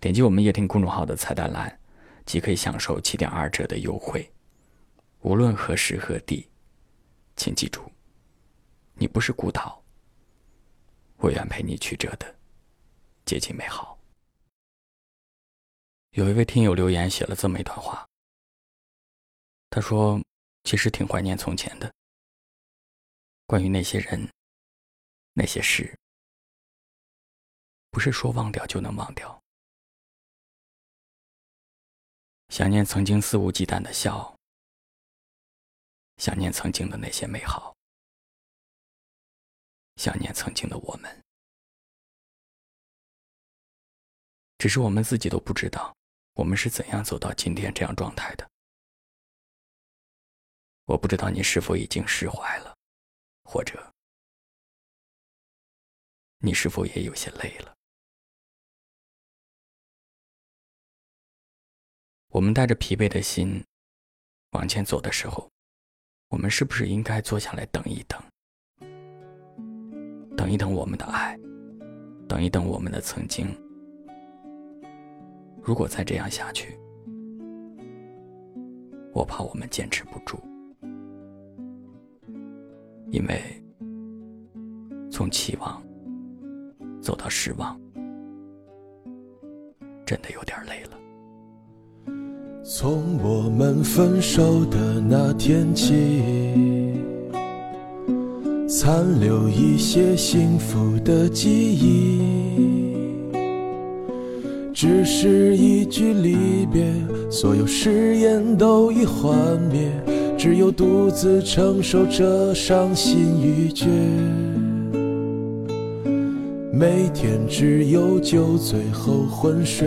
点击我们夜听公众号的菜单栏，即可以享受七点二折的优惠。无论何时何地，请记住，你不是孤岛。我愿陪你曲折的接近美好。有一位听友留言写了这么一段话，他说：“其实挺怀念从前的，关于那些人、那些事，不是说忘掉就能忘掉。”想念曾经肆无忌惮的笑，想念曾经的那些美好，想念曾经的我们。只是我们自己都不知道，我们是怎样走到今天这样状态的。我不知道你是否已经释怀了，或者你是否也有些累了。我们带着疲惫的心往前走的时候，我们是不是应该坐下来等一等，等一等我们的爱，等一等我们的曾经？如果再这样下去，我怕我们坚持不住，因为从期望走到失望，真的有点累了。从我们分手的那天起，残留一些幸福的记忆。只是一句离别，所有誓言都已幻灭，只有独自承受着伤心欲绝。每天只有酒醉后昏睡。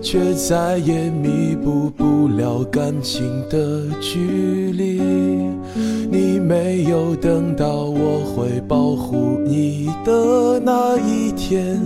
却再也弥补不了感情的距离。你没有等到我会保护你的那一天，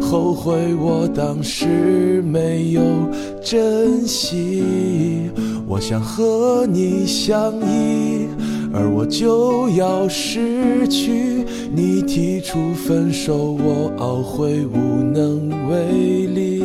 后悔我当时没有珍惜。我想和你相依，而我就要失去。你提出分手，我懊悔无能为力。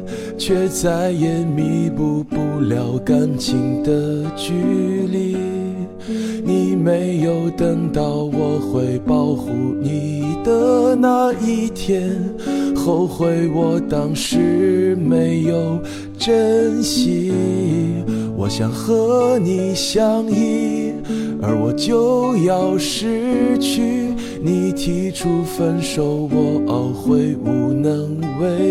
却再也弥补不了感情的距离。你没有等到我会保护你的那一天，后悔我当时没有珍惜。我想和你相依，而我就要失去。你提出分手，我懊悔无能为。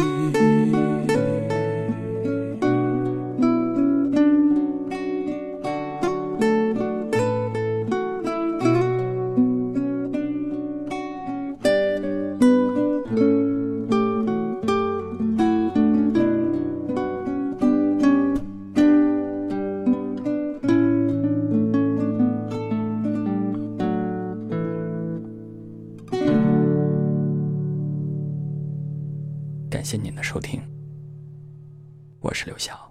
感谢您的收听，我是刘晓。